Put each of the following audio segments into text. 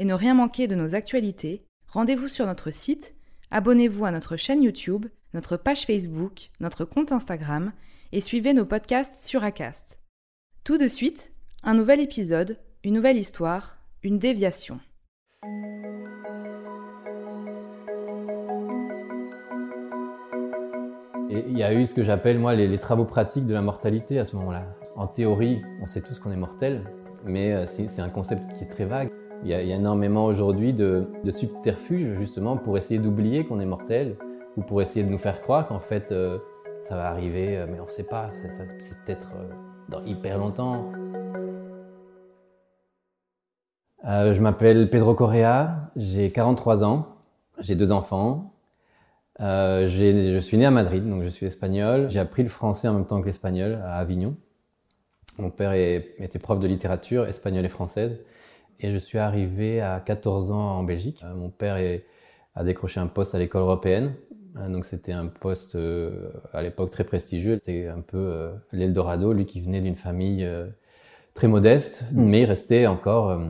et ne rien manquer de nos actualités, rendez-vous sur notre site, abonnez-vous à notre chaîne YouTube, notre page Facebook, notre compte Instagram et suivez nos podcasts sur Acast. Tout de suite, un nouvel épisode, une nouvelle histoire, une déviation. Il y a eu ce que j'appelle moi les, les travaux pratiques de la mortalité à ce moment-là. En théorie, on sait tous qu'on est mortel, mais euh, c'est un concept qui est très vague. Il y a, énormément aujourd'hui de, subterfuges justement pour essayer d'oublier qu'on est mortel ou pour essayer de nous faire croire qu'en fait euh, ça va arriver, euh, mais on ne sait pas, c'est peut-être euh, dans hyper longtemps. Je m'appelle Pedro Correa, j'ai 43 ans, j'ai deux enfants. Je suis né à Madrid, donc je suis espagnol. J'ai appris le français en même temps que l'espagnol à Avignon. Mon père était prof de littérature espagnole et française. Et je suis arrivé à 14 ans en Belgique. Euh, mon père est- a décroché un poste à l'école européenne. Euh, donc c'était un poste euh, à l'époque très prestigieux. C'était un peu euh, l'Eldorado, lui qui venait d'une famille euh, très modeste, mais il restait encore...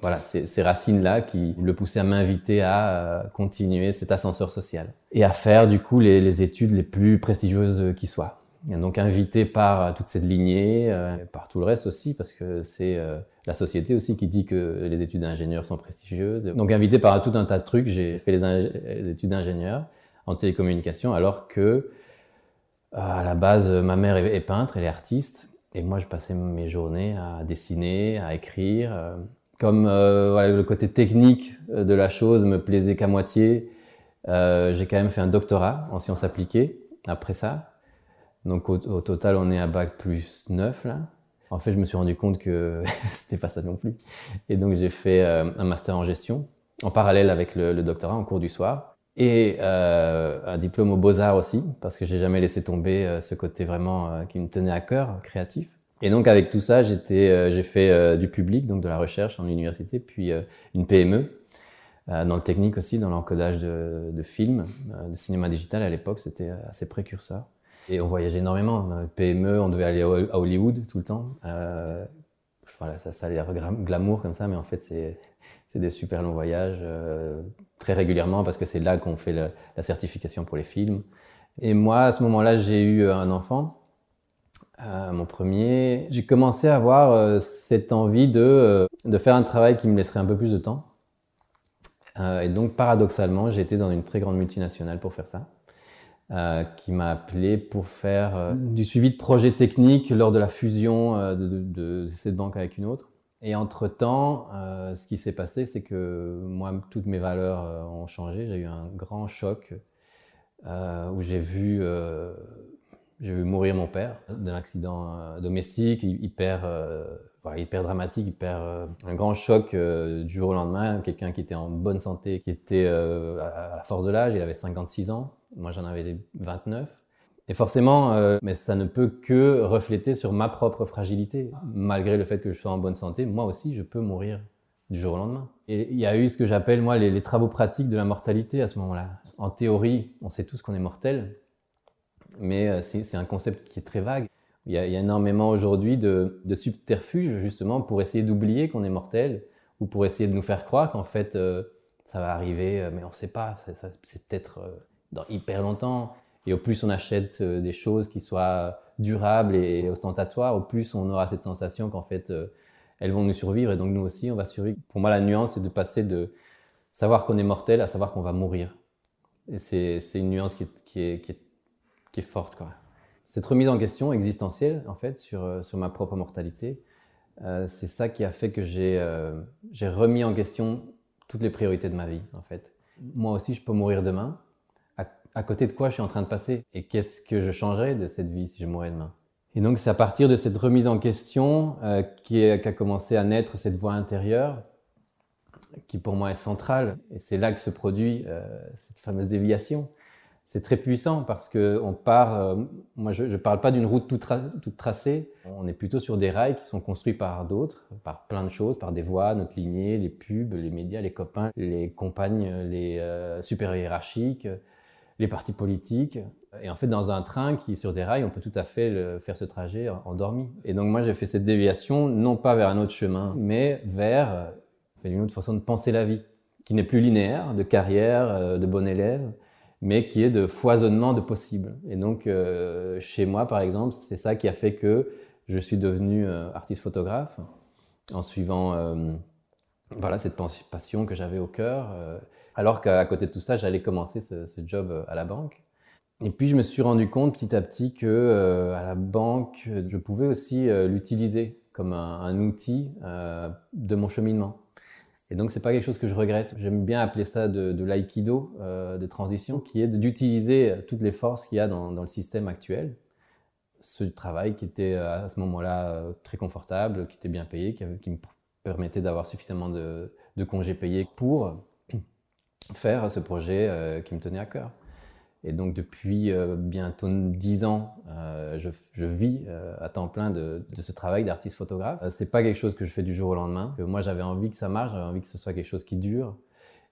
voilà, ces, ces racines-là qui le poussaient à m'inviter à continuer cet ascenseur social et à faire du coup les, les études les plus prestigieuses qui soient. Donc invité par euh, toute cette lignée, euh, par tout le reste aussi, parce que c'est euh, la société aussi qui dit que les études d'ingénieur sont prestigieuses. Donc invité par tout un tas de trucs, j'ai fait les, études d'ingénieur en télécommunication, alors que à la base, ma mère est, peintre, elle est artiste, et moi je passais mes journées à dessiner, à écrire. comme le côté technique de la chose me plaisait qu'à moitié, j'ai quand même fait un doctorat en sciences appliquées après ça. Donc au, total, on est à bac plus 9 là. En fait, je me suis rendu compte que c'était pas ça non plus. Et donc j'ai fait euh, un master en gestion en parallèle avec le, doctorat en cours du soir et euh, un diplôme aux beaux-arts aussi parce que j'ai jamais laissé tomber euh, ce côté vraiment qui me tenait à cœur, créatif. Et donc avec tout ça, j'ai fait du public, donc de la recherche en université, puis une PME dans le technique aussi, dans l'encodage de, films, de cinéma digital à l'époque, c'était assez précurseur. Et on voyageait énormément. PME, on devait aller à Hollywood tout le temps. Euh, voilà, ça, ça a l'air glamour comme ça, mais en fait c'est des super longs voyages euh, très régulièrement parce que c'est là qu'on fait la certification pour les films. Et moi, à ce moment-là, j'ai eu un enfant. Euh, mon premier, j'ai commencé à avoir euh, cette envie de, euh, de faire un travail qui me laisserait un peu plus de temps. Euh, et donc, paradoxalement, j'ai été dans une très grande multinationale pour faire ça, euh, qui m'a appelé pour faire euh, du suivi de projets techniques lors de la fusion euh, de, cette banque avec une autre. Et entre-temps, ce qui s'est passé, c'est que moi, toutes mes valeurs ont changé. J'ai eu un grand choc où j'ai vu, vu mourir mon père d'un accident domestique hyper, euh, voilà, hyper dramatique, hyper euh, un grand choc euh, du jour au lendemain. Quelqu'un qui était en bonne santé, qui était euh, à la force de l'âge, il avait 56 ans. Moi, j'en avais 29. Et forcément, mais ça ne peut que refléter sur ma propre fragilité. Malgré le fait que je sois en bonne santé, moi aussi, je peux mourir du jour au lendemain. Et il y a eu ce que j'appelle, moi, les, travaux pratiques de la mortalité à ce moment-là. En théorie, on sait tous qu'on est mortel, mais c'est un concept qui est très vague. Il y a, énormément aujourd'hui de, de subterfuges, justement, pour essayer d'oublier qu'on est mortel ou pour essayer de nous faire croire qu'en fait, euh, ça va arriver, euh, mais on ne sait pas. C'est peut-être euh, dans hyper longtemps. Et au plus on achète des choses qui soient durables et ostentatoires, au plus on aura cette sensation qu'en fait, elles vont nous survivre et donc nous aussi, on va survivre. Pour moi, la nuance, c'est de passer de savoir qu'on est mortel à savoir qu'on va mourir. C'est une nuance qui est, qui est, qui est qui est forte. Quoi. Cette remise en question existentielle, en fait, sur, sur ma propre mortalité, c'est ça qui a fait que j'ai remis en question toutes les priorités de ma vie, en fait. Moi aussi, je peux mourir demain. À, côté de quoi je suis en train de passer? Et qu'est-ce que je changerais de cette vie si je mourais demain? Et donc, c'est à partir de cette remise en question euh, qu'a commencé à naître cette voix intérieure, qui pour moi est centrale. Et c'est là que se produit euh, cette fameuse déviation c'est très puissant parce que on part. Euh, moi, je ne parle pas d'une route toute, tracée. On est plutôt sur des rails qui sont construits par d'autres, par plein de choses, par des voies, notre lignée, les pubs, les médias, les copains, les compagnes, les euh, super hiérarchiques, les partis politiques. Et en fait, dans un train qui est sur des rails, on peut tout à fait faire ce trajet endormi. Et donc, moi, j'ai fait cette déviation, non pas vers un autre chemin, mais vers euh, une autre façon de penser la vie, qui n'est plus linéaire, de carrière, de bon élève mais qui est de foisonnement de possibles. Et donc, euh, chez moi, par exemple, c'est ça qui a fait que je suis devenu euh, artiste photographe en suivant euh, voilà, cette passion que j'avais au cœur, alors qu'à côté de tout ça, j'allais commencer ce, job à la banque. Et puis, je me suis rendu compte petit à petit que à la banque, je pouvais aussi l'utiliser comme un, un outil de mon cheminement. Et donc, c'est pas quelque chose que je regrette. J'aime bien appeler ça de, de l'aïkido euh, de transition, qui est d'utiliser toutes les forces qu'il y a dans, le système actuel. Ce travail qui était euh, à ce moment-là euh, très confortable, qui était bien payé, qui, me permettait d'avoir suffisamment de, de, congés payés pour faire ce projet euh, qui me tenait à cœur. Et donc depuis euh, bientôt dix ans, euh, je, vis euh, à temps plein de, ce travail d'artiste photographe. C'est pas quelque chose que je fais du jour au lendemain. Moi j'avais envie que ça marche, j'avais envie que ce soit quelque chose qui dure.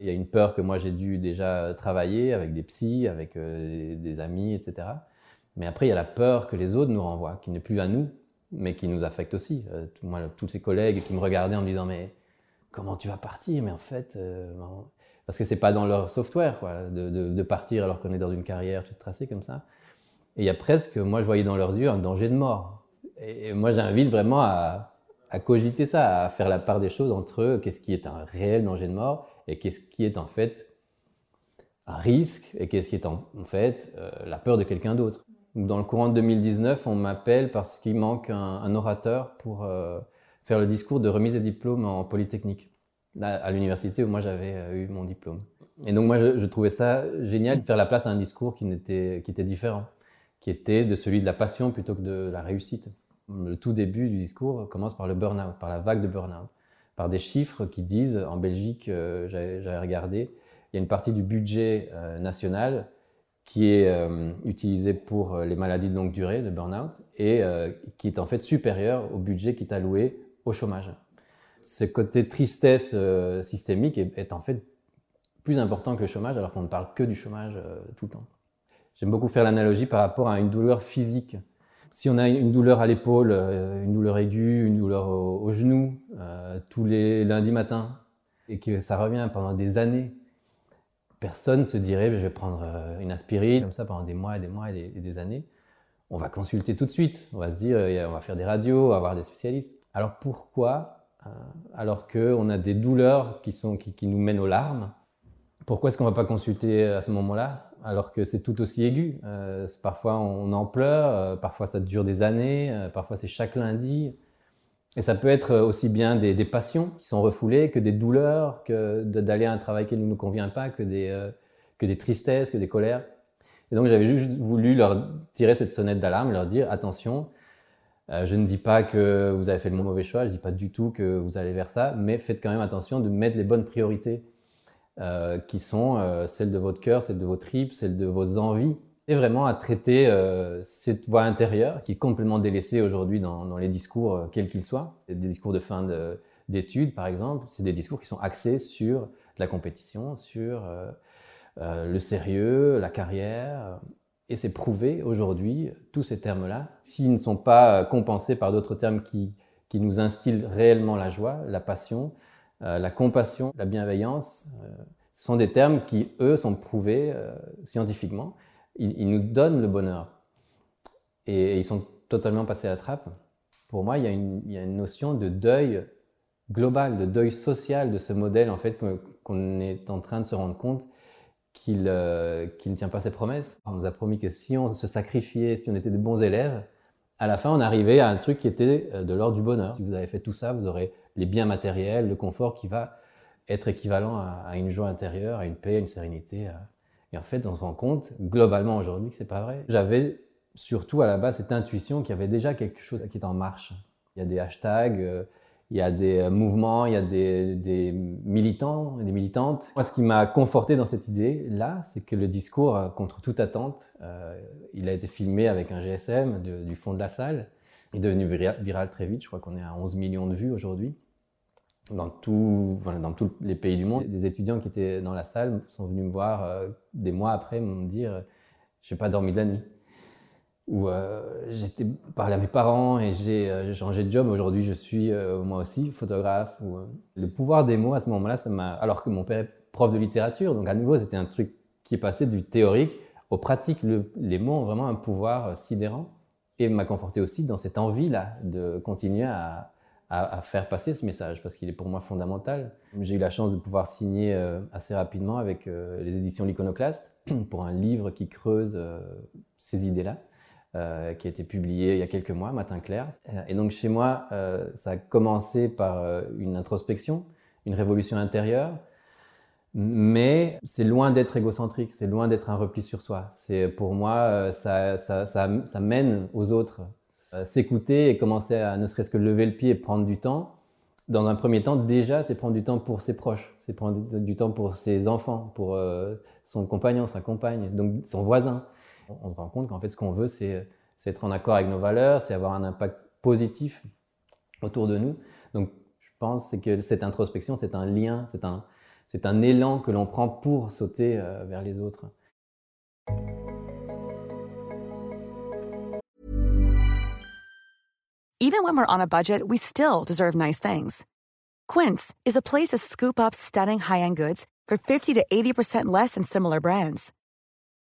Il y a une peur que moi j'ai dû déjà travailler avec des psys, avec des, des, amis, etc. Mais après il y a la peur que les autres nous renvoient, qui n'est plus à nous, mais qui nous affecte aussi. moi, tous ces collègues qui me regardaient en me disant mais comment tu vas partir Mais en fait, parce que c'est pas dans leur software quoi, de, de, partir alors qu'on est dans une carrière toute tracée comme ça. Et il y a presque, moi je voyais dans leurs yeux un danger de mort. Et moi j'invite vraiment à, cogiter ça, à faire la part des choses entre qu'est-ce qui est un réel danger de mort et qu'est-ce qui est en fait un risque et qu'est-ce qui est en, fait euh, la peur de quelqu'un d'autre. Dans le courant de 2019, on m'appelle parce qu'il manque un, un, orateur pour euh, faire le discours de remise des diplômes en Polytechnique à l'université où moi j'avais euh, eu mon diplôme. Et donc moi je, trouvais ça génial de faire la place à un discours qui, était, qui était différent, qui était de celui de la passion plutôt que de la réussite. Le tout début du discours commence par le burn-out, par la vague de burn-out, par des chiffres qui disent, en Belgique, euh, j'avais regardé, il y a une partie du budget euh, national qui est euh, utilisé pour les maladies de longue durée, de burn-out, et qui est en fait supérieur au budget qui est alloué au chômage ce côté tristesse euh, systémique est, en fait plus important que le chômage, alors qu'on ne parle que du chômage euh, tout le temps. J'aime beaucoup faire l'analogie par rapport à une douleur physique. Si on a une douleur à l'épaule, euh, une douleur aiguë, une douleur au, genou, tous les lundis matins, et que ça revient pendant des années, personne se dirait je vais prendre une aspirine comme ça pendant des mois et des mois et des, et des années. On va consulter tout de suite. On va se dire on va faire des radios, on va voir des spécialistes. Alors pourquoi euh, alors qu'on a des douleurs qui, sont, qui, nous mènent aux larmes. Pourquoi est-ce qu'on ne va pas consulter à ce moment-là alors que c'est tout aussi aigu euh, Parfois on en pleure, euh, parfois ça dure des années, euh, parfois c'est chaque lundi. Et ça peut être aussi bien des, passions qui sont refoulées que des douleurs, que d'aller à un travail qui ne nous convient pas, que des, euh, que des tristesses, que des colères. Et donc j'avais juste voulu leur tirer cette sonnette d'alarme, leur dire attention, euh, je ne dis pas que vous avez fait le mauvais choix, je ne dis pas du tout que vous allez vers ça, mais faites quand même attention de mettre les bonnes priorités euh, qui sont euh, celles de votre cœur, celles de vos tripes, celles de vos envies, et vraiment à traiter euh, cette voix intérieure qui est complètement délaissée aujourd'hui dans, dans, les discours, euh, quels qu'ils soient. Des discours de fin d'études, par exemple, c'est des discours qui sont axés sur la compétition, sur euh, le sérieux, la carrière, et c'est prouvé aujourd'hui, tous ces termes-là, s'ils ne sont pas compensés par d'autres termes qui, qui nous instillent réellement la joie, la passion, euh, la compassion, la bienveillance, euh, ce sont des termes qui, eux, sont prouvés euh, scientifiquement. Ils, nous donnent le bonheur. Et, et, ils sont totalement passés à la trappe. Pour moi, il y, a une, il y a une notion de deuil global, de deuil social de ce modèle, en fait, qu'on est en train de se rendre compte qu'il ne tient pas ses promesses. On nous a promis que si on se sacrifiait, si on était de bons élèves, à la fin, on arrivait à un truc qui était de l'ordre du bonheur. Si vous avez fait tout ça, vous aurez les biens matériels, le confort qui va être équivalent à, une joie intérieure, à une paix, à une sérénité. Et en fait, on se rend compte globalement aujourd'hui que c'est pas vrai. J'avais surtout à la base cette intuition qu'il y avait déjà quelque chose qui était en marche. Il y a des hashtags, il y a des euh, mouvements, il y a des, militants et des militantes. Moi, ce qui m'a conforté dans cette idée-là, c'est que le discours, euh, contre toute attente, euh, il a été filmé avec un GSM du fond de la salle. Il est devenu viral, très vite. Je crois qu'on est à 11 millions de vues aujourd'hui. Dans, tous les pays du monde, des étudiants qui étaient dans la salle sont venus me voir des mois après, me dire Je n'ai pas dormi de la nuit où euh, j'étais parlé à mes parents et euh, j'ai changé de job. Aujourd'hui, je suis euh, moi aussi photographe. le pouvoir des mots à ce moment-là, ça m'a. Alors que mon père est prof de littérature, donc à nouveau, c'était un truc qui est passé du théorique au pratique. les mots ont vraiment un pouvoir sidérant et m'a conforté aussi dans cette envie-là de continuer à, faire passer ce message parce qu'il est pour moi fondamental. J'ai eu la chance de pouvoir signer assez rapidement avec les éditions L'Iconoclaste pour un livre qui creuse ces idées-là. Euh, qui a été publié il y a quelques mois, Matin Clair. Euh, et donc chez moi, euh, ça a commencé par une introspection, une révolution intérieure, mais c'est loin d'être égocentrique, c'est loin d'être un repli sur soi. C'est pour moi, ça, ça, ça, ça mène aux autres. S'écouter et commencer à ne serait-ce que lever le pied et prendre du temps. Dans un premier temps, déjà, c'est prendre du temps pour ses proches, c'est prendre du temps pour ses enfants, pour son compagnon, sa compagne, donc son voisin on se rend compte qu'en fait, ce qu'on veut, c'est être en accord avec nos valeurs, c'est avoir un impact positif autour de nous. Donc, je pense que cette introspection, c'est un lien, c'est un, un élan que l'on prend pour sauter euh, vers les autres. Even when we're on a budget, we still deserve nice things. Quince is a place to scoop up stunning high-end goods for 50 to 80% less than similar brands.